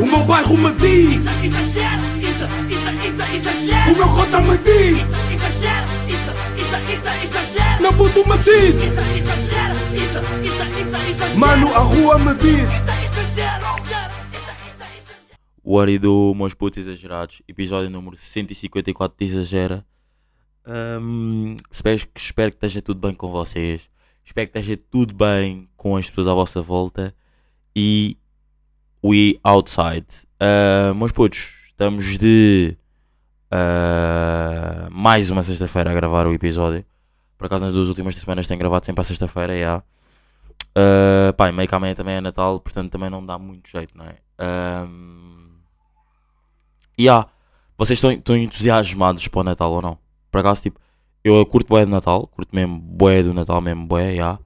O meu bairro me diz Exagero, isso, isso, isso, exagero. O meu cota me diz Exagero, isso, isso, isso, exagero. Meu puto me diz Isso, exagero, isso, isso, isso, exagero. Mano, a rua me diz Isso, exagero, isso, isso. O Ari do Meus Putos Exagerados, episódio número 154 de Exagera. Ahm, espero, que- espero que esteja tudo bem com vocês. Espero que esteja tudo bem com as pessoas à vossa volta. E we outside. Ah, meus putos, estamos de ah, mais uma sexta-feira a gravar o episódio. Por acaso nas duas últimas semanas tenho gravado sempre à sexta-feira, já. Uh, pá, meio que amanhã também é Natal, portanto também não dá muito jeito, não é? Um, há, vocês estão, estão entusiasmados para o Natal ou não? Por acaso, tipo, eu curto bué de Natal, curto mesmo bué do Natal, mesmo bué, já.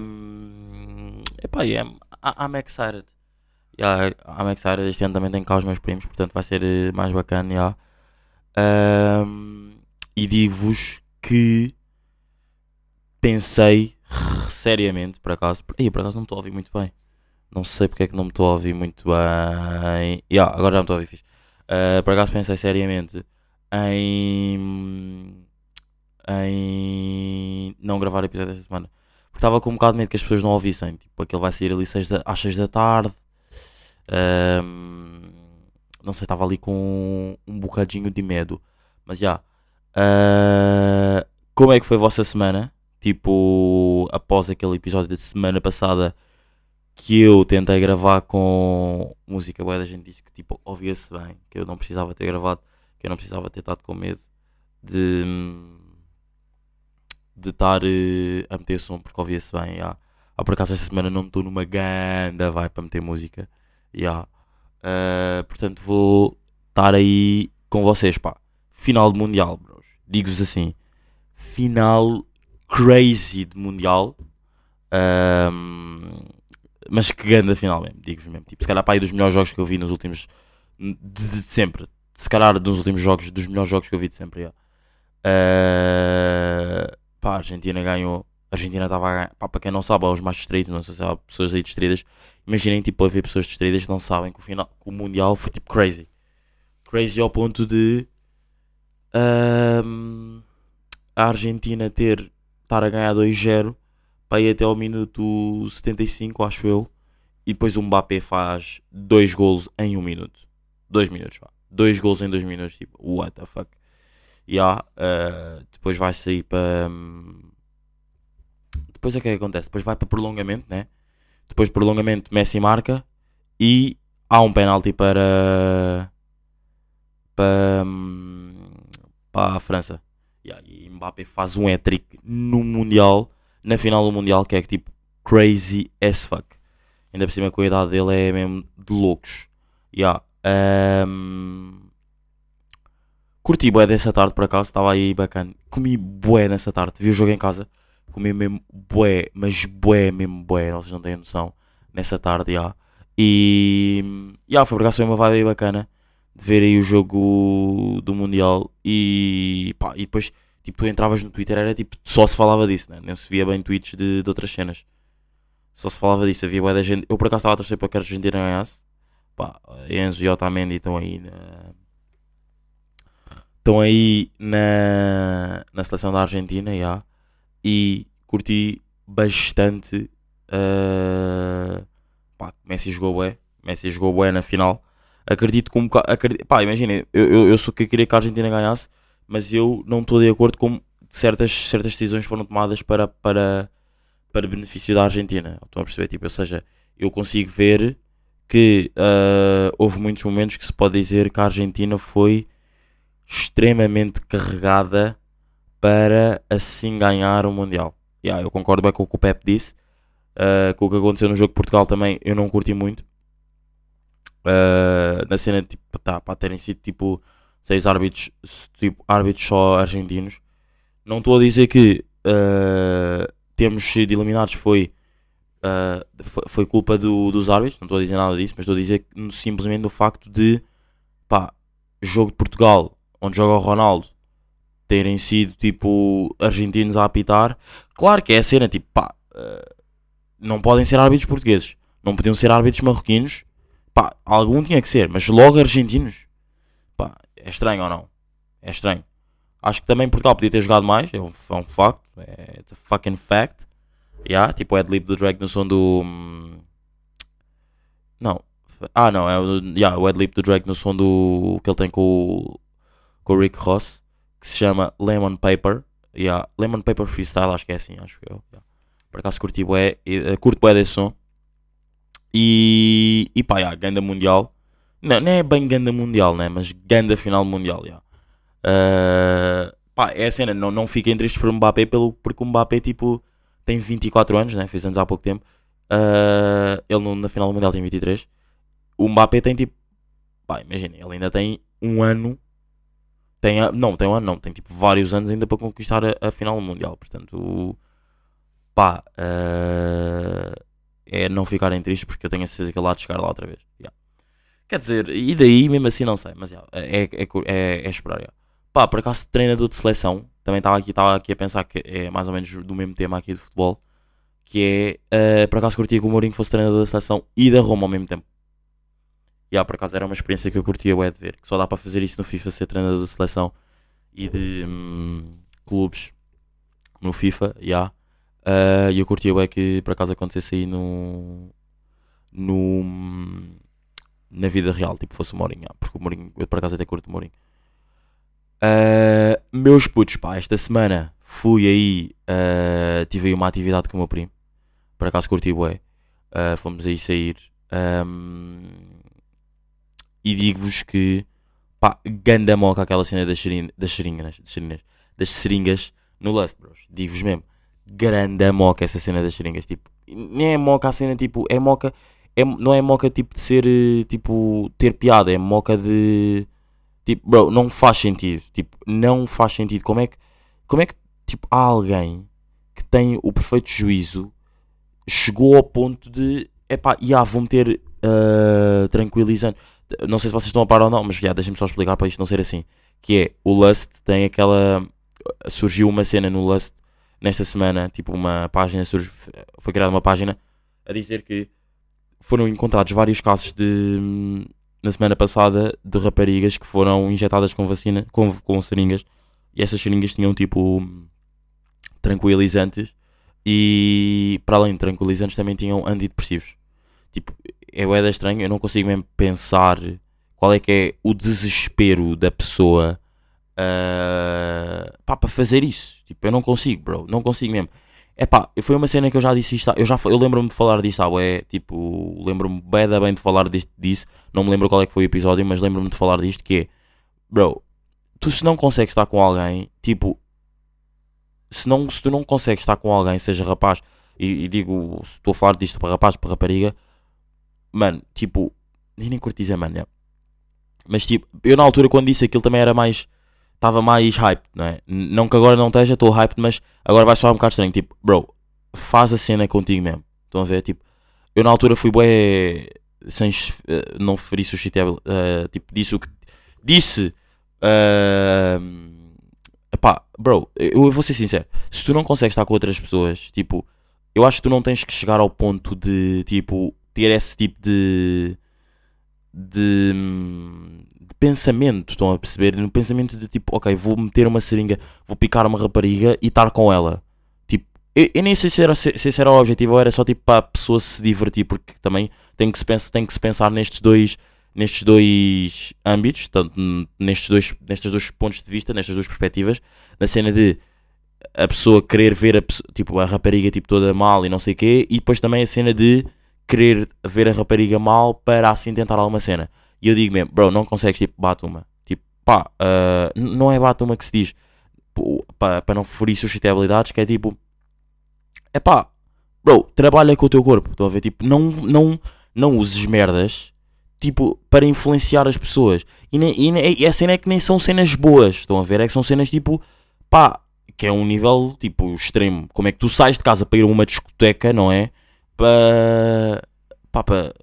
Um, epá, yeah, I- I'm excited. Yeah, I'm excited. Este ano também tenho cá os meus primos, portanto vai ser eh, mais bacana, já. Um, e digo-vos que pensei seriamente, por acaso. Ih, por acaso não me estou a ouvir muito bem. Não sei porque é que não me estou a ouvir muito bem. Yeah, agora já me estou a ouvir fixe. Uh, por acaso pensei seriamente em. em não gravar episódio esta semana. Porque estava com um bocado de medo que as pessoas não ouvissem. Tipo, aquele vai sair ali seis da, às 6 da tarde. Um, não sei, estava ali com um bocadinho de medo. Mas já. Uh, como é que foi a vossa semana? Tipo, após aquele episódio da semana passada que eu tentei gravar com música boa, a gente disse que tipo, ouvia-se bem, que eu não precisava ter gravado, que eu não precisava ter estado com medo de de estar eh, a meter som porque ouvia-se bem. já. Ah, por acaso esta semana não estou numa ganda vai para meter música. Já. Ah, portanto vou estar aí com vocês, pá. Final de Mundial, bros. Digo-vos assim. Final crazy de Mundial. Ahm, mas que ganda final mesmo, digo-vos mesmo. Tipo, se calhar para aí dos melhores jogos que eu vi nos últimos. de, de sempre. Se calhar dos últimos jogos, dos melhores jogos que eu vi de sempre. já. Ah, pá, a Argentina ganhou. A Argentina estava a ganhar. Pá, para quem não sabe, aos mais distraídos, não sei se há pessoas aí distraídas. Imaginem, tipo, a ver pessoas distraídas que não sabem que o, final, que o Mundial foi tipo crazy. Crazy ao ponto de. ahm, a Argentina ter. estar a ganhar 2-0 para ir até ao minuto 75, acho eu. E depois o Mbappé faz dois golos em um minuto. Dois minutos, vá. Dois golos em dois minutos, tipo, what the fuck. Yeah, uh, depois vai sair para. hum, Depois é é que acontece? Depois vai para prolongamento, né? Depois de prolongamento, Messi marca e há um penalti para. para. hum, para a França. Yeah, e Mbappé faz um hat-trick no Mundial, na final do Mundial, que é tipo crazy as fuck. Ainda por cima com a idade dele é mesmo de loucos. Yeah. Um... Curti bué dessa tarde por acaso, estava aí bacana. Comi bué nessa tarde, vi o jogo em casa. Comi mesmo bué, mas bué mesmo bué, vocês não têm noção. Nessa tarde, já. E. Já, foi por foi uma vibe bacana de ver aí o jogo do Mundial e pá, e depois tipo tu entravas no Twitter era tipo só se falava disso, né? nem se via bem tweets de, de outras cenas. Só se falava disso, havia bué da gente. Eu por acaso estava a torcer para que a Argentina ganhasse. Pá, Enzo e Otamendi estão aí na. Estão aí na, na seleção da Argentina, já. E curti bastante. Uh, pá, Messi jogou bué. Messi jogou bué na final. Acredito bocado. Acredito, pá, imaginem, eu, eu, eu sou que queria que a Argentina ganhasse, mas eu não estou de acordo com certas, certas decisões foram tomadas para, para, para benefício da Argentina. Estão a perceber? Tipo, ou seja, eu consigo ver que ah, houve muitos momentos que se pode dizer que a Argentina foi extremamente carregada para assim ganhar o Mundial. Yeah, eu concordo bem com o que o Pep disse. ah, com o que aconteceu no jogo de Portugal também eu não curti muito. Ah, na cena tipo, tá, para terem sido tipo seis árbitros, tipo, árbitros só argentinos. Não estou a dizer que ah, temos sido eliminados foi, foi, foi culpa do- dos árbitros, não estou a dizer nada disso, mas estou a dizer simplesmente o facto de pá, jogo de Portugal, onde joga o Ronaldo, terem sido tipo argentinos a apitar, claro que é a cena, tipo, pá, ah, não podem ser árbitros portugueses, não podiam ser árbitros marroquinos, Pá, algum tinha que ser, mas logo argentinos. Pá, é estranho ou não? É estranho. Acho que também Portugal podia ter jogado mais, é um, é um facto. É it's a fucking fact. Yeah, tipo o Adlib do Drake no som do. hum, Não. Ah, não, é yeah, o Adlib do Drake no som do. que ele tem com o. com o Rick Ross, que se chama Lemon Paper. Yeah, Lemon Paper Freestyle, acho que é assim, acho eu. yeah. Por acaso curti bué, eh, curto bué desse som. E. e pá, yeah, ganda mundial. Não, não é bem ganda mundial, né? Mas ganda final mundial, yeah. Uh, pá, é a cena, não, não fiquem tristes por Mbappé pelo, porque o Mbappé tipo, tem 24 anos, né? fez anos há pouco tempo. Uh, ele no- na final do Mundial tem 23. O Mbappé tem tipo, pá, imaginem, ele ainda tem um ano. Tem, a- não, tem um ano, não, tem tipo vários anos ainda para conquistar a, a final Mundial. Portanto, pá, uh, é não ficarem tristes porque eu tenho a certeza que ele há de chegar lá outra vez. Yeah. Quer dizer, e daí mesmo assim não sei, mas yeah, é, é, é, é esperar. yeah. Pá, por acaso treinador de seleção, também estava aqui, aqui a pensar que é mais ou menos do mesmo tema aqui de futebol, que é, eh, por acaso curtia que o Mourinho fosse treinador da seleção e da Roma ao mesmo tempo. E yeah, por acaso era uma experiência que eu curtia bué de ver, que só dá para fazer isso no FIFA, ser treinador da seleção e de hum, clubes no FIFA, yeah. Eh, E eu curtia bué que por acaso acontecesse aí no, no, na vida real, tipo fosse o Mourinho, porque o Mourinho, eu por acaso até curto o Mourinho. Uh, meus putos, pá, esta semana fui aí, uh, tive aí uma atividade com o meu primo, por acaso curti bué, Uh, fomos aí sair, um, e digo-vos que, pá, ganda moca aquela cena das, serin das seringas, das seringas, das seringas no Lust, bros, digo-vos mesmo, grande moca essa cena das seringas, tipo, nem é moca a cena, tipo, é moca, é, não é moca tipo de ser, eh, tipo, ter piada, é moca de... Tipo, bro, não faz sentido. Tipo, não faz sentido. Como é que, como é que tipo, há alguém que tem o perfeito juízo chegou ao ponto de epá, já vou meter ah, tranquilizante. Não sei se vocês estão a par ou não, mas já, deixem-me só explicar para isto não ser assim. Que é, o Lust tem aquela. Surgiu uma cena no Lust nesta semana, tipo, uma página, surge, foi criada uma página a dizer que foram encontrados vários casos de na semana passada de raparigas que foram injetadas com vacina, com, com seringas, e essas seringas tinham tipo tranquilizantes e para além de tranquilizantes também tinham antidepressivos. Tipo, é bué estranho, eu não consigo mesmo pensar qual é que é o desespero da pessoa pá, para fazer isso. Tipo, eu não consigo, bro, não consigo mesmo. É pá, foi uma cena que eu já disse isto, eu já eu lembro-me de falar disto, ah, é tipo, lembro-me bem bem de falar disto, disso, não me lembro qual é que foi o episódio, mas lembro-me de falar disto que é, bro, tu se não consegues estar com alguém, tipo, se, não, se tu não consegues estar com alguém, seja rapaz, e, e digo, estou a falar disto para rapaz, para rapariga, mano, tipo, nem nem curto dizer, mano, é. mas tipo, eu na altura quando disse aquilo também era mais, estava mais hype, não é? Não que agora não esteja, estou hype, mas agora vai soar um bocado estranho, tipo, bro, faz a cena contigo mesmo, estão a ver, tipo, eu na altura fui bué, sem, eh, não feri suscetível, eh, tipo, disse o que, disse, eh, Epá, bro, eu vou ser sincero. Se tu não consegues estar com outras pessoas, tipo, eu acho que tu não tens que chegar ao ponto de, tipo, ter esse tipo de. de. de pensamento. Estão a perceber? No pensamento de tipo, ok, vou meter uma seringa, vou picar uma rapariga e estar com ela. Tipo, eu, eu nem sei se era, se, se era o objetivo ou era só tipo para a pessoa se divertir, porque também tem que se, pensa, tem que se pensar nestes dois nestes dois âmbitos, tanto nestes dois, nestes dois pontos de vista, nestas duas perspectivas, na cena de a pessoa querer ver a, tipo, a rapariga tipo, toda mal e não sei o quê, e depois também a cena de querer ver a rapariga mal para assim tentar alguma cena. E eu digo mesmo, bro, não consegues tipo, bate uma. Tipo, pá, n- não é bate uma que se diz para não ferir suscetibilidades, que é tipo, é pá, bro, trabalha com o teu corpo. Estão a ver? Tipo, não, não, não uses merdas tipo, para influenciar as pessoas. E, e, e a cena é que nem são cenas boas, estão a ver? É que são cenas tipo, pá, que é um nível tipo extremo. Como é que tu sais de casa para ir a uma discoteca, não é? Para. pá, para.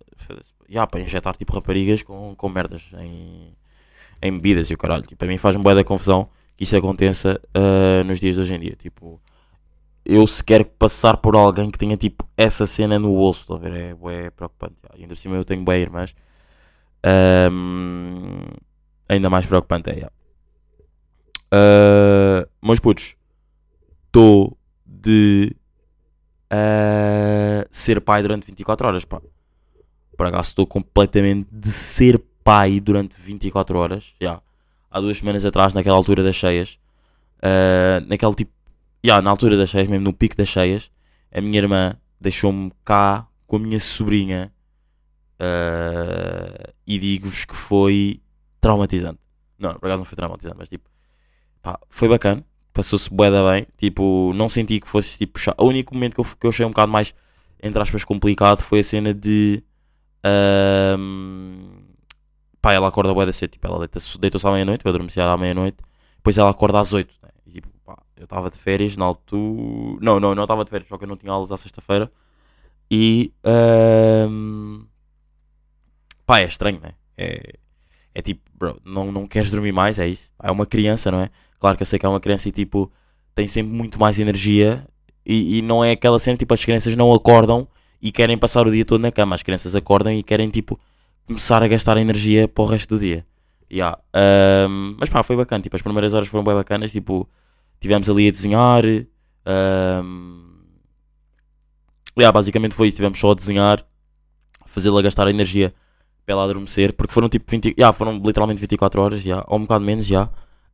já, para injetar tipo raparigas com, com merdas em, em bebidas e o caralho. Tipo, a mim faz-me boa da confusão que isso aconteça ah, nos dias de hoje em dia. Tipo, eu se quero passar por alguém que tenha tipo essa cena no bolso, a ver? É, bué preocupante. E ainda por cima eu tenho bem irmãs. Ahm, ainda mais preocupante é. yeah. Ah, meus putos, estou de ah, ser pai durante 24 horas, pá. Por acaso estou completamente de ser pai durante 24 horas. Já. Há duas semanas atrás, naquela altura das cheias, ah, naquele tipo, já, na altura das cheias, mesmo no pico das cheias, a minha irmã deixou-me cá com a minha sobrinha ah, e digo-vos que foi traumatizante. Não, por acaso não foi traumatizante, mas tipo, pá, foi bacana. Passou-se bué da bem. Tipo, não senti que fosse tipo chato. O único momento que eu, que eu achei um bocado mais, entre aspas, complicado foi a cena de. ahm, pá, ela acorda bué da cedo. Tipo, ela deita-se deita à meia-noite, eu adormeci à meia-noite. Depois ela acorda às 8. Né? E tipo, pá, eu estava de férias na altura. Não, não, não estava de férias, só que eu não tinha aulas à sexta-feira. E. ahm, pá, é estranho, né? É, é tipo, bro, não, não queres dormir mais, é isso. É uma criança, não é? Claro que eu sei que é uma criança e tipo, tem sempre muito mais energia. E, e não é aquela cena, tipo, as crianças não acordam e querem passar o dia todo na cama. As crianças acordam e querem, tipo, começar a gastar energia para o resto do dia. Yeah. ahm, mas pá, foi bacana. Tipo, as primeiras horas foram bem bacanas. Tipo, tivemos ali a desenhar. ahm, yeah, basicamente foi isso. Tivemos só a desenhar, fazê-la gastar energia para ela adormecer. Porque foram tipo 20, yeah, foram literalmente 24 horas, yeah, ou um bocado menos já.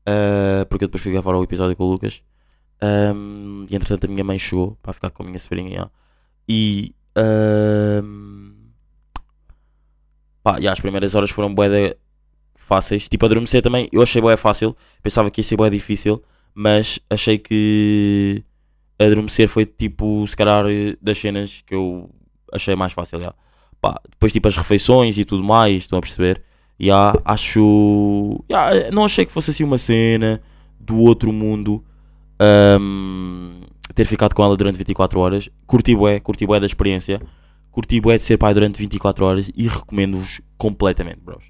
Ah, porque eu depois fui gravar o episódio com o Lucas. Ahm, e entretanto a minha mãe chegou para ficar com a minha sobrinha. E pá, yeah, as primeiras horas foram bué fáceis. Tipo, adormecer também, eu achei bué fácil. Pensava que ia ser bué difícil, mas achei que adormecer foi tipo, se calhar, das cenas que eu achei mais fácil. yeah. Pá, depois, tipo, as refeições e tudo mais, estão a perceber? Yeah, acho. yeah, não achei que fosse assim uma cena do outro mundo. ahm, ter ficado com ela durante 24 horas. Curti bué, curti bué da experiência. Curti bué de ser pai durante 24 horas e recomendo-vos completamente, bros.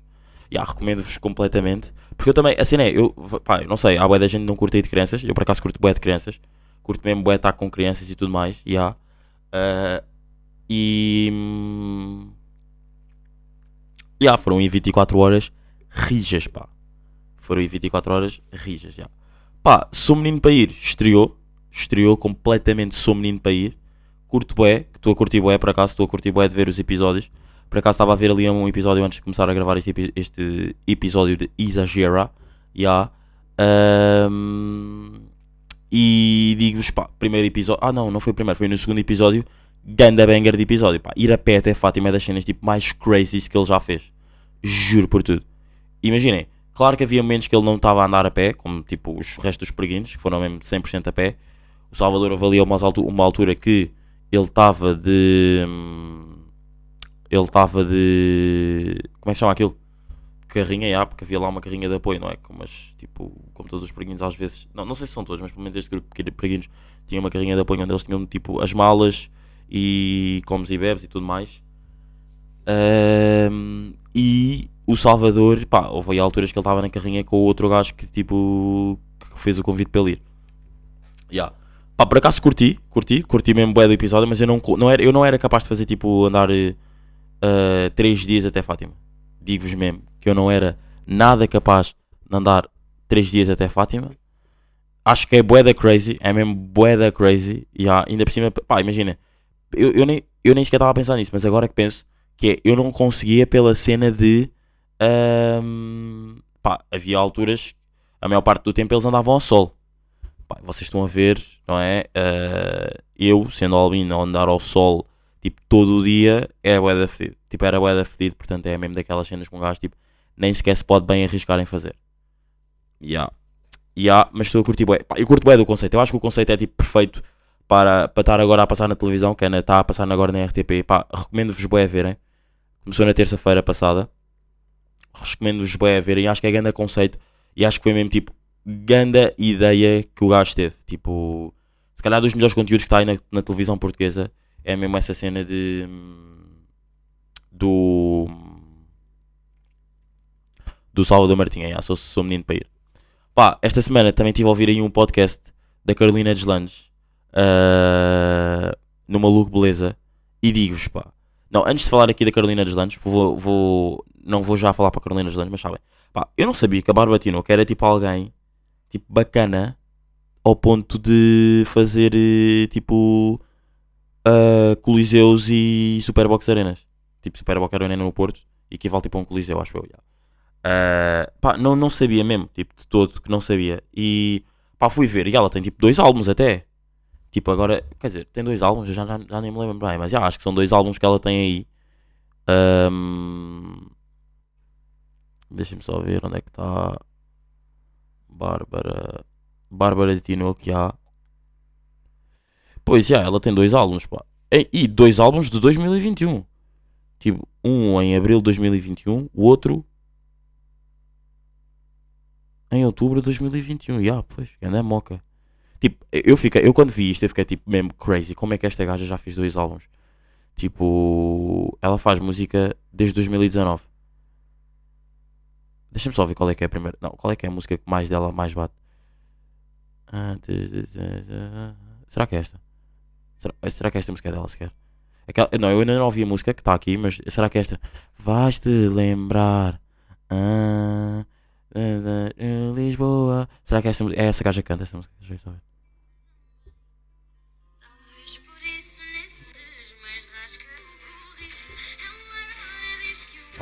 Yeah, recomendo-vos completamente. Porque eu também, assim é, eu, pá, eu não sei, há bué da gente não curte de crianças. Eu por acaso curto bué de crianças. Curto mesmo bué estar com crianças e tudo mais. Yeah. Ah, e. Yeah, foram em 24 horas rijas, pá. Foram em 24 horas rijas, já. Pá, sou menino para ir. Estreou. Estreou completamente sou menino para ir. Curto bué, que estou a curtir bué, por acaso estou a curtir bué de ver os episódios. Por acaso estava a ver ali um episódio antes de começar a gravar este, este episódio de Exagera. Já. Ahm, e digo-vos, pá, primeiro episódio. Ah, não, não foi o primeiro, foi no segundo episódio. Ganda banger de episódio, pá. Ir a pé até Fátima é das cenas tipo, mais crazy que ele já fez. Juro por tudo. Imaginem, claro que havia momentos que ele não estava a andar a pé, como tipo os restos dos peregrinos, que foram mesmo 100% a pé. O Salvador avalia uma, altu- uma altura que ele estava de. hum, Ele estava de. Como é que chama aquilo? Carrinha, já, porque havia lá uma carrinha de apoio, não é? Como, as, tipo, como todos os peregrinos às vezes. Não, não sei se são todos, mas pelo menos este grupo de peregrinos tinha uma carrinha de apoio onde eles tinham tipo as malas e comes e bebes e tudo mais. Ahm, e o Salvador, pá, houve alturas que ele estava na carrinha com o outro gajo que tipo que fez o convite para ele ir. Yeah. Pá, por acaso curti, curti, curti mesmo bué do episódio, mas eu não, não era, eu não era capaz de fazer tipo andar 3 dias até Fátima. Digo-vos mesmo que eu não era nada capaz de andar 3 dias até Fátima. Acho que é bué da crazy, é mesmo bué da crazy. E há- ainda por cima, pá, imagina, eu, eu, nem, eu nem sequer estava a pensar nisso, mas agora que penso, que é, eu não conseguia pela cena de. ahm, pá, havia alturas, a maior parte do tempo eles andavam ao sol. Pá, vocês estão a ver, não é? Ah, eu, sendo albino, andar ao sol, tipo, todo o dia, é bué da fedido. Tipo, era bué da fedido, portanto é mesmo daquelas cenas com um gajo, tipo, nem sequer se pode bem arriscar em fazer. Ya. Ya, mas estou a curtir bué. Eu curto bué do conceito. Eu acho que o conceito é tipo perfeito para, para estar agora a passar na televisão, que na- está a passar agora na RTP. Pá, recomendo-vos bué a verem. Começou na terça-feira passada. Recomendo-vos bué a verem. Acho que é grande conceito. E acho que foi mesmo tipo ganda ideia que o gajo teve. Tipo, se calhar dos melhores conteúdos que está aí na, na televisão portuguesa é mesmo essa cena de. Do. Do Salvador Martinha. Yeah, sou, sou menino para ir. Pá, esta semana também estive a ouvir aí um podcast da Carolina Deslandes. ah, no Maluco Beleza. E digo-vos, pá. Não, antes de falar aqui da Carolina Deslandes, vou, vou não vou já falar para a Carolina Deslandes, mas sabem. Pá, eu não sabia que a Bárbara Tinoco era tipo alguém, tipo, bacana, ao ponto de fazer, eh, tipo, ah, coliseus e Superbox Arenas. Tipo, Superbox Arena no Porto, equivale tipo a um coliseu, acho eu. Ah, pá, não, não sabia mesmo, tipo, de todo, que não sabia. E, pá, fui ver, e ela tem tipo dois álbuns até. Tipo, agora, quer dizer, tem dois álbuns, eu já, já, já nem me lembro bem, mas já acho que são dois álbuns que ela tem aí. Ahm, Deixa-me só ver onde é que está. Bárbara. Bárbara Tinoco, já. Pois já, ela tem dois álbuns, pá. E, dois álbuns de 2021. Tipo, um em abril de 2021, o outro em outubro de 2021. Ya, pois, anda a moca. Tipo, eu, fiquei, eu quando vi isto, eu fiquei tipo mesmo crazy. Como é que esta gaja já fez dois álbuns? Tipo, ela faz música desde 2019. Deixa-me só ver qual é que é a primeira. Não, qual é que é a música que mais dela mais bate? Será que é esta? Será, será que esta música é dela sequer? Aquela, não, eu ainda não ouvi a música que está aqui, mas será que é esta? Vais-te lembrar. Ah, Lisboa. Será que é, esta, música- é essa gaja que canta essa música? Deixa eu ver.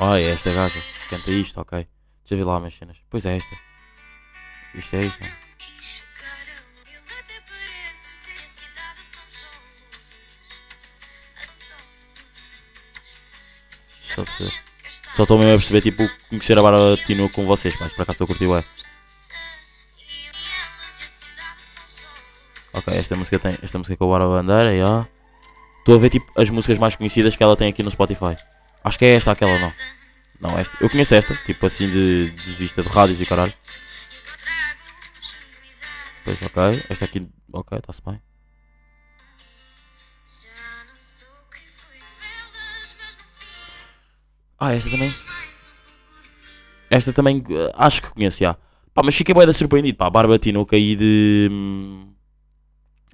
Ah, é esta gaja. Canta isto, ok. Deixa eu ver lá umas cenas. Pois é esta. Isto é isto. são só perceber. Só estou mesmo a perceber, tipo, conhecer a Bárbara Tino com vocês, mas por acaso estou a curtir bem. Ok, esta música tem. Esta música com a Bárbara Bandeira, já. Estou a ver, tipo, as músicas mais conhecidas que ela tem aqui no Spotify. Acho que é esta aquela, não. Não, esta. Eu conheço esta, tipo assim, de, de vista de rádios e caralho. Pois, ok. Esta aqui, ok, está-se bem. Ah, esta também. Esta também eh, acho que conheço já. Pá, mas fiquei bem surpreendido. Pá, Bárbara Tinoco aí de.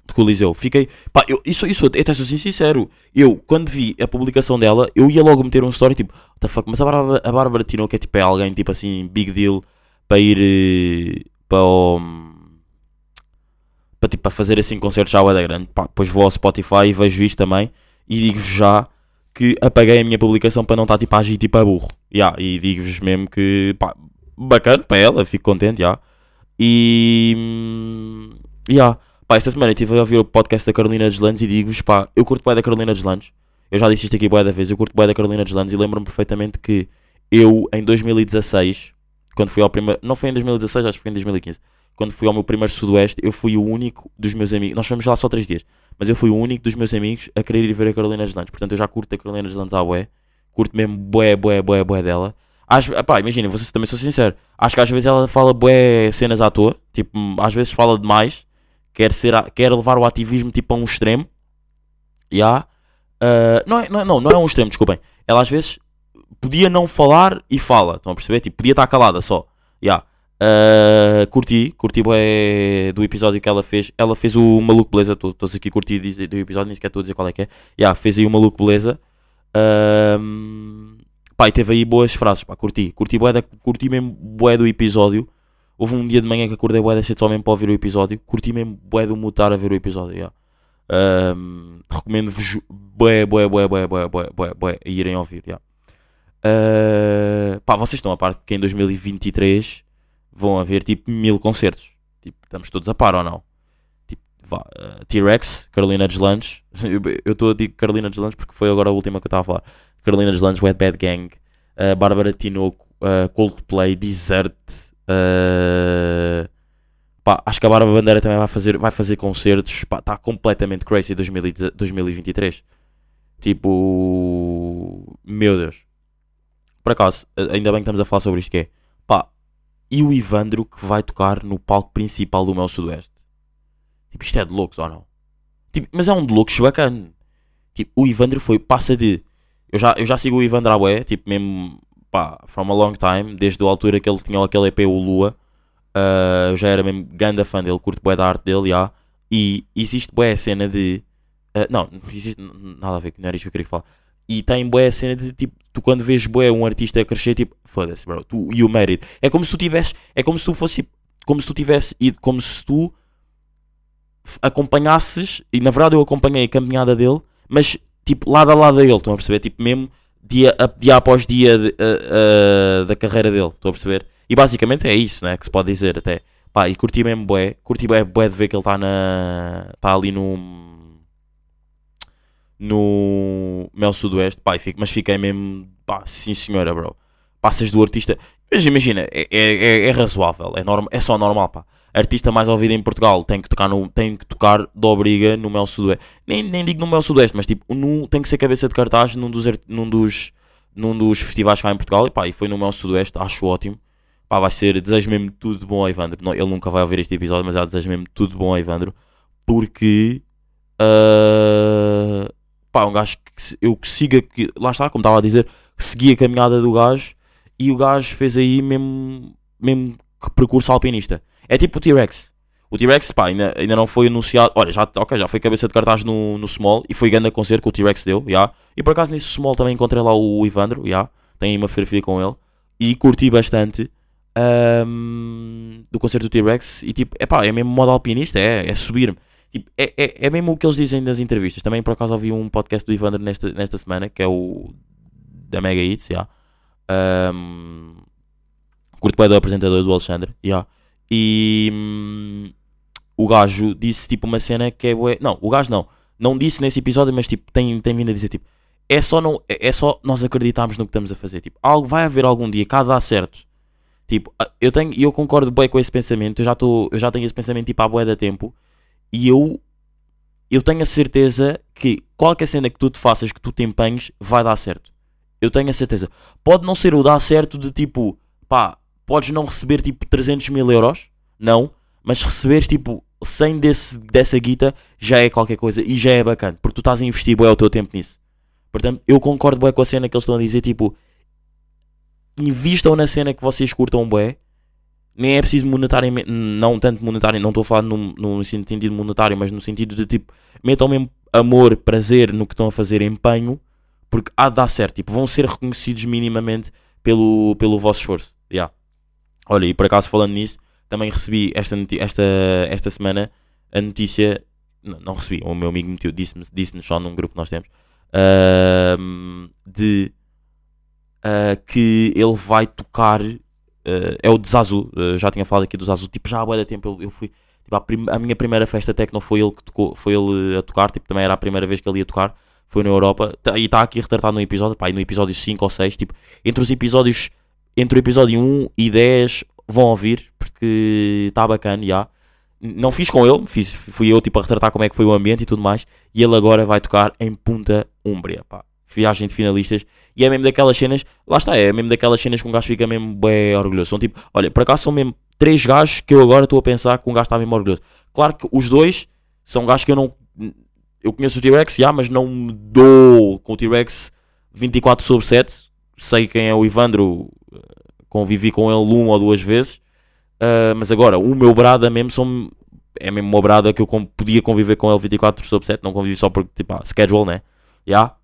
De Coliseu. Fiquei. Pá, eu, isso, isso eu até sou assim sincero. Eu, quando vi a publicação dela, eu ia logo meter um story tipo, what the fuck, mas a Bárbara, a Bárbara Tinoco é tipo é alguém tipo assim, big deal para ir eh, para o. para tipo para fazer assim concertos já da grande. Pá, depois vou ao Spotify e vejo isto também e digo já que apaguei a minha publicação para não estar tipo a agir tipo a burro. Ya, e digo-vos mesmo que pá, bacana para ela, fico contente, já. E. hum, Ya, pá, esta semana estive a ouvir o podcast da Carolina Deslandes e digo-vos, pá, eu curto bem da Carolina Deslandes. Eu já disse isto aqui boa da vez, eu curto bem da Carolina Deslandes e lembro-me perfeitamente que eu, em 2016, quando fui ao primeiro. Não foi em 2016, acho que foi em 2015. Quando fui ao meu primeiro Sudoeste, eu fui o único dos meus amigos. Nós fomos lá só 3 dias, mas eu fui o único dos meus amigos a querer ir ver a Carolina Deslandes. Portanto, eu já curto a Carolina Deslandes à bué. Curto mesmo bué, bué, bué, bué dela. Acho, imagina, vocês também sou sincero. Acho que às vezes ela fala bué cenas à toa. Tipo, às vezes fala demais. Quer, ser, quer levar o ativismo tipo a um extremo. Ya. Ah, não, é, não, é- não, não é um extremo, desculpem. Ela às vezes podia não falar e fala. Estão a perceber? Tipo, podia estar calada só. Ya. Ah, curti, curti bué do episódio que ela fez. Ela fez o Maluco Beleza. Estou aqui diz- do episódio, nem sequer estou a dizer qual é que é. Ya, fez aí o Maluco Beleza. Ahm, pá, e teve aí boas frases, pá, curti. Curti, bué da, curti mesmo bué do episódio. Houve um dia de manhã que acordei bué da cedo só mesmo para ouvir o episódio. Curti mesmo bué do mutar a ver o episódio, ya. Ahm, Recomendo-vos bué, bué, bué, bué, bué, bué, bué, bué, a irem ouvir, ya. Ah, pá, vocês estão a parte que em 2023 vão haver tipo mil concertos. Tipo, estamos todos a par ou não? Tipo, ah, T-Rex, Carolina Deslandes. Eu- estou a dizer Carolina Deslandes porque foi agora a última que eu estava a falar. Carolina Deslandes, Wet Bad Gang, ah, Bárbara Tinoco, ah, Coldplay, Desert. Ah, pá, acho que a Bárbara Bandeira também vai fazer, vai fazer concertos. Está completamente crazy 2010 2023. Tipo, meu Deus. Por acaso, ainda bem que estamos a falar sobre isto que é. Pá, e o Ivandro que vai tocar no palco principal do meu Sudoeste? Tipo, isto é de loucos ou não? Tipo, mas é um de loucos bacana. Tipo, o Ivandro foi, passa de. Eu já, eu já sigo o Ivandro à bué, tipo, mesmo, pá, from a long time, desde a altura que ele tinha aquele EP, o Lua. Ah, eu já era mesmo grande fã dele, curto bué da arte dele, já. E existe bué a cena de. ah, não, existe nada a ver, não era isto que eu queria falar. E tem bué a cena de tipo, tu quando vês bué um artista a crescer, tipo, foda-se, bro, tu, you made it. É como se tu tivesse, é como se tu fosse, tipo, como se tu tivesse ido, como se tu acompanhasses, e na verdade eu acompanhei a caminhada dele, mas tipo, lado a lado a ele, estão a perceber? Tipo, mesmo dia, dia após dia de- a- a- da carreira dele, estão a perceber? E basicamente é isso, né, que se pode dizer até. Pá, e curti mesmo bué, curti bué, bué de ver que ele está na, está ali no, no Mel Sudoeste, pá, fico- mas fiquei mesmo, pá, sim senhora, bro. Passas do artista, mas imagina, é, é, é, é razoável, é, norma, é só normal, pá. Artista mais ouvido em Portugal tem que tocar, no, tem que tocar de obriga no Mel Sudoeste. Nem, nem digo no Mel Sudoeste, mas tipo, no, tem que ser cabeça de cartaz num dos, num dos, num dos festivais cá em Portugal. E pá, e foi no Mel Sudoeste, acho ótimo. Pá, vai ser, desejo mesmo tudo de bom ao Evandro. Não, ele nunca vai ouvir este episódio, mas já desejo mesmo tudo de bom ao Evandro. Porque, ah, pá, um gajo que eu que siga, que, lá está, como estava a dizer, segui a caminhada do gajo e o gajo fez aí mesmo, mesmo que percurso alpinista. É tipo o T-Rex. O T-Rex, pá, ainda, ainda não foi anunciado. Olha, já, ok, já foi cabeça de cartaz no, no Small e foi grande concerto que o T-Rex deu, já. E por acaso nesse Small também encontrei lá o Ivandro, já. Tenho aí uma fotografia com ele e curti bastante ahm, do concerto do T-Rex. E tipo, é pá, é mesmo modo alpinista, é, é subir-me. Tipo, é, é, é mesmo o que eles dizem nas entrevistas. Também por acaso ouvi um podcast do Ivandro nesta, nesta semana, que é o da Mega Hits, já. Um, curto bem do apresentador do Alexandre, já. E hum, o gajo disse tipo uma cena que é Não, o gajo não. Não disse nesse episódio, mas tipo, tem, tem vindo a dizer tipo. É só, não, é é só nós acreditarmos no que estamos a fazer. Tipo, algo vai haver algum dia de dar certo. Tipo, eu tenho, eu concordo bem com esse pensamento. Eu já, tô, eu já tenho esse pensamento tipo há bué da tempo. E eu, eu tenho a certeza que qualquer cena que tu te faças, que tu te empenhes, vai dar certo. Eu tenho a certeza. Pode não ser o dar certo de tipo, pá, podes não receber tipo 300 mil euros, não, mas receberes tipo 100 desse, dessa guita já é qualquer coisa e já é bacana, porque tu estás a investir bué o teu tempo nisso. Portanto, eu concordo bué com a cena que eles estão a dizer, tipo, invistam na cena que vocês curtam bué, nem é preciso monetariamente, não tanto monetário, não estou a falar no, no sentido monetário, mas no sentido de tipo, metam mesmo amor, prazer no que estão a fazer, empenho, porque há de dar certo, tipo, vão ser reconhecidos minimamente pelo, pelo vosso esforço. Yeah. Olha, e por acaso falando nisso, também recebi esta, esta, esta semana a notícia, não, não recebi, o meu amigo meteu, disse-me disse só num grupo que nós temos, ahm, de ah, que ele vai tocar, ah, é o de Zazu, ah, já tinha falado aqui do Zazu, tipo, já há de tempo eu, eu fui, tipo, a, prim- a minha primeira festa techno foi ele que tocou, foi ele a tocar, tipo, também era a primeira vez que ele ia tocar, foi na Europa, Tá- e está aqui retratado no episódio, pá, no episódio 5 ou 6, tipo, entre os episódios, entre o episódio 1 e 10 vão ouvir, porque está bacana, já. Não fiz com ele, fiz, fui eu tipo a retratar como é que foi o ambiente e tudo mais, e ele agora vai tocar em Punta Umbria, pá. Viagem de finalistas, e é mesmo daquelas cenas, lá está, é mesmo daquelas cenas que um gajo fica mesmo bem orgulhoso. São tipo, olha, por acaso são mesmo três gajos que eu agora estou a pensar que um gajo está mesmo orgulhoso. Claro que os dois são gajos que eu não. Eu conheço o T-Rex, já, mas não me dou com o T-Rex 24 sobre 7. Sei quem é o Ivandro, convivi com ele uma ou duas vezes. Uh, mas agora, o meu brada mesmo são, é mesmo uma brada que eu com- podia conviver com ele 24 sobre 7, não convivi só porque, tipo, ah, schedule, né? Yeah.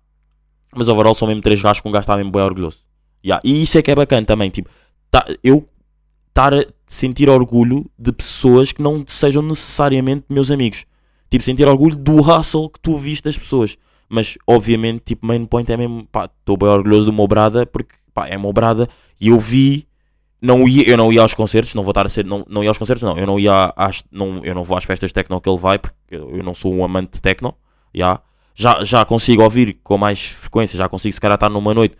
Mas overall são mesmo três gajos que um gajo está mesmo bem orgulhoso. Yeah. E isso é que é bacana também, tipo, tá, eu estar a sentir orgulho de pessoas que não sejam necessariamente meus amigos. Tipo, sentir orgulho do hustle que tu viste das pessoas. Mas, obviamente, tipo, main point é mesmo, pá, estou bem orgulhoso do meu brada porque, pá, é meu brada e eu vi não ia, eu não ia aos concertos, não vou estar a ser, não, não ia aos concertos, não, eu não ia às, não, eu não vou às festas techno que ele vai, porque eu eu não sou um amante de techno, já, já, já consigo ouvir com mais frequência, já consigo se calhar estar numa noite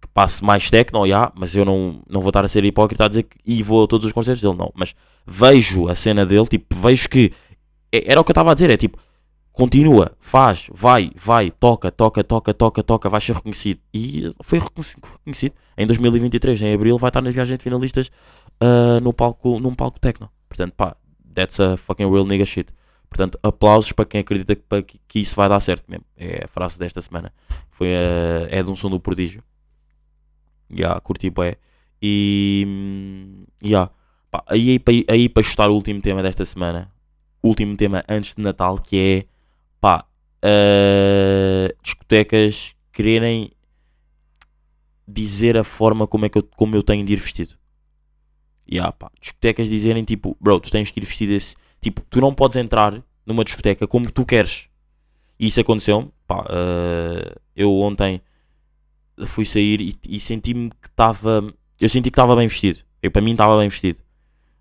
que passe mais techno, já, mas eu não, não vou estar a ser hipócrita a dizer que e vou a todos os concertos dele, não, mas vejo a cena dele, tipo, vejo que, é- era o que eu estava a dizer, é tipo, continua, faz, vai, vai, toca, toca, toca, toca, toca, vai ser reconhecido. E foi reconheci- reconhecido. Em 2023, em abril, vai estar nas viagens de finalistas ah, no palco, num palco techno. Portanto, pá, that's a fucking real nigga shit. Portanto, aplausos para quem acredita que, que, isso vai dar certo mesmo. É a frase desta semana. Foi a, é de um som do prodígio. Ya, curti bué. E. Ya. Pá, aí, aí, aí para chutar o último tema desta semana. Último tema antes de Natal, que é pá, uh, discotecas quererem dizer a forma como, é que eu, como eu tenho de ir vestido. E há, pá, discotecas dizerem tipo, bro, tu tens que ir vestido esse. Tipo, tu não podes entrar numa discoteca como tu queres. E isso aconteceu-me, pá, eh, eu ontem fui sair e, e senti-me que estava. Eu senti que estava bem vestido. Eu, para mim estava bem vestido.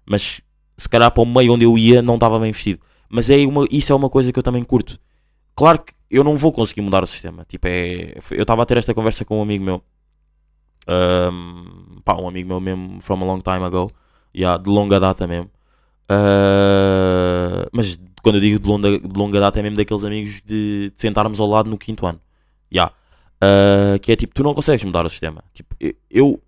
Mas se calhar para o meio onde eu ia não estava bem vestido. Mas é uma, isso é uma coisa que eu também curto. Claro que eu não vou conseguir mudar o sistema. Tipo, é, eu estava a ter esta conversa com um amigo meu. Ahm, pá, um amigo meu mesmo from a long time ago. Yeah, de longa data mesmo. Ah, mas quando eu digo de longa, de longa data é mesmo daqueles amigos de, de sentarmos ao lado no quinto ano. Yeah. Ah, que é tipo, tu não consegues mudar o sistema. Tipo, eu-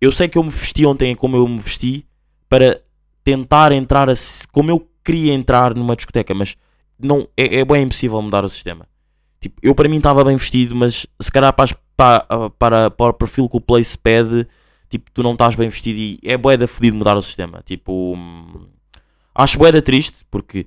eu, sei que eu me vesti ontem como eu me vesti para tentar entrar a como eu queria entrar numa discoteca, mas não, é, é bem impossível mudar o sistema. Tipo, eu para mim estava bem vestido, mas se calhar para, para, para, para o perfil que o Place pede, tipo, tu não estás bem vestido e é bué da fedido mudar o sistema. Tipo, hum, acho bué da triste, porque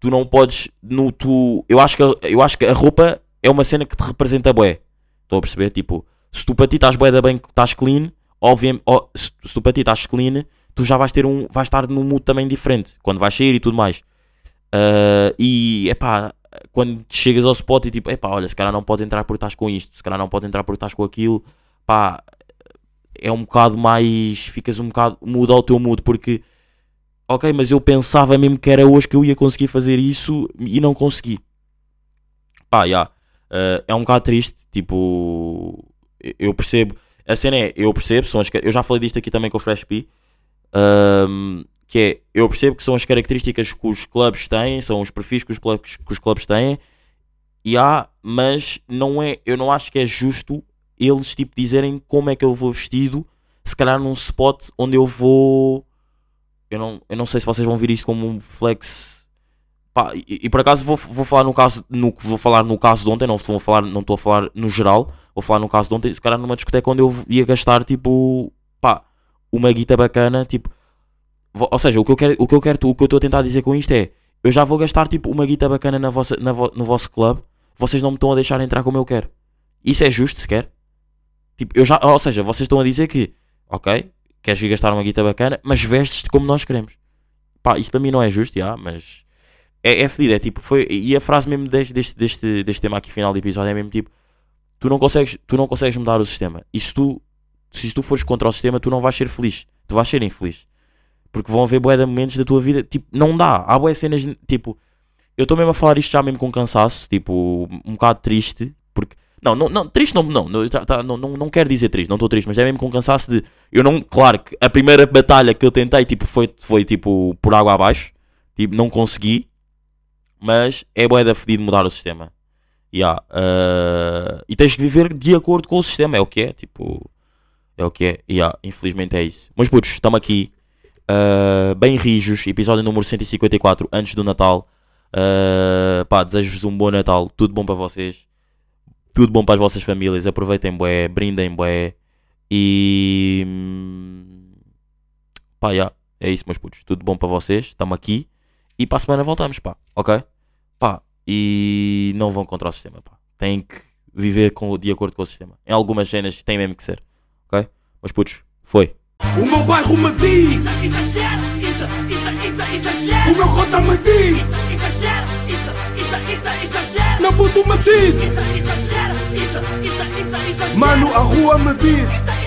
tu não podes, no, tu, eu, acho que, eu acho que a roupa é uma cena que te representa bué. Estou a perceber? Tipo, se tu para ti estás bué da bem, estás clean, obviamente, se, se tu para ti estás clean, tu já vais ter um, vais estar num mood também diferente, quando vais sair e tudo mais. Ah, e, epá, quando chegas ao spot e tipo, epá, olha, se calhar não podes entrar porque estás com isto, se calhar não podes entrar porque estás com aquilo, pá, é um bocado mais, ficas um bocado, muda o teu mood, porque, ok, mas eu pensava mesmo que era hoje que eu ia conseguir fazer isso e não consegui. Pá, já, ah, é um bocado triste, tipo, eu percebo, a cena é, eu percebo, são as, eu já falei disto aqui também com o Fresh P, ahm, que é, eu percebo que são as características que os clubes têm, são os perfis que os clubes, que os clubes têm, e há, mas não é, eu não acho que é justo eles tipo dizerem como é que eu vou vestido, se calhar num spot onde eu vou, eu não, eu não sei se vocês vão ver isto como um flex, pá, e, e por acaso vou, vou falar no caso, no, vou falar no caso de ontem, não a falar, não estou a falar no geral, vou falar no caso de ontem, se calhar numa discoteca onde eu ia gastar tipo, pá, uma guita bacana, tipo, ou seja, o que eu quero, o que eu quero, o que eu estou a tentar dizer com isto é, eu já vou gastar tipo uma guita bacana na vossa, na vo- no vosso clube, vocês não me estão a deixar entrar como eu quero. Isso é justo sequer? Tipo, eu já, ou seja, vocês estão a dizer que, ok, queres vir gastar uma guita bacana, mas vestes-te como nós queremos. Pá, isso para mim não é justo, já, mas é, é fedido, é tipo, foi, e a frase mesmo deste, deste, deste, deste tema aqui final do episódio é mesmo tipo, tu não consegues, tu não consegues mudar o sistema. E se tu, se tu fores contra o sistema, tu não vais ser feliz, tu vais ser infeliz. Porque vão haver bué de momentos da tua vida, tipo, não dá. Há bué cenas, tipo, eu estou mesmo a falar isto já mesmo com cansaço, tipo, um bocado triste, porque, não, não, não triste não, não, tá- tá- não, não, não quero dizer triste, não estou triste, mas é mesmo com cansaço de, eu não, claro que a primeira batalha que eu tentei, tipo, foi, foi tipo, por água abaixo, tipo, não consegui, mas é bué da fedido mudar o sistema. Yeah, uh, e tens que viver de acordo com o sistema, é o que é, tipo, é o que é, yeah, infelizmente é isso. Mas putos, estamos aqui, uh, bem rijos, episódio número 154, antes do Natal. Uh, pá, desejo-vos um bom Natal, tudo bom para vocês, tudo bom para as vossas famílias, aproveitem bué, brindem bué. E hum, pá, yeah, é isso meus putos, tudo bom para vocês, estamos aqui. E para a semana voltamos, pá, ok? Pá, e não vão contra o sistema, pá, têm que viver com, de acordo com o sistema, em algumas cenas tem mesmo que ser, ok? Mas putos, foi. O meu bairro me diz, Exagero, isso, isso, isso, exagero. o meu cota me diz, Exagero, isso, isso, isso, exagero. meu puto me diz, Isso, exagero, isso, isso, isso, exagero. mano, a rua me diz. Isso,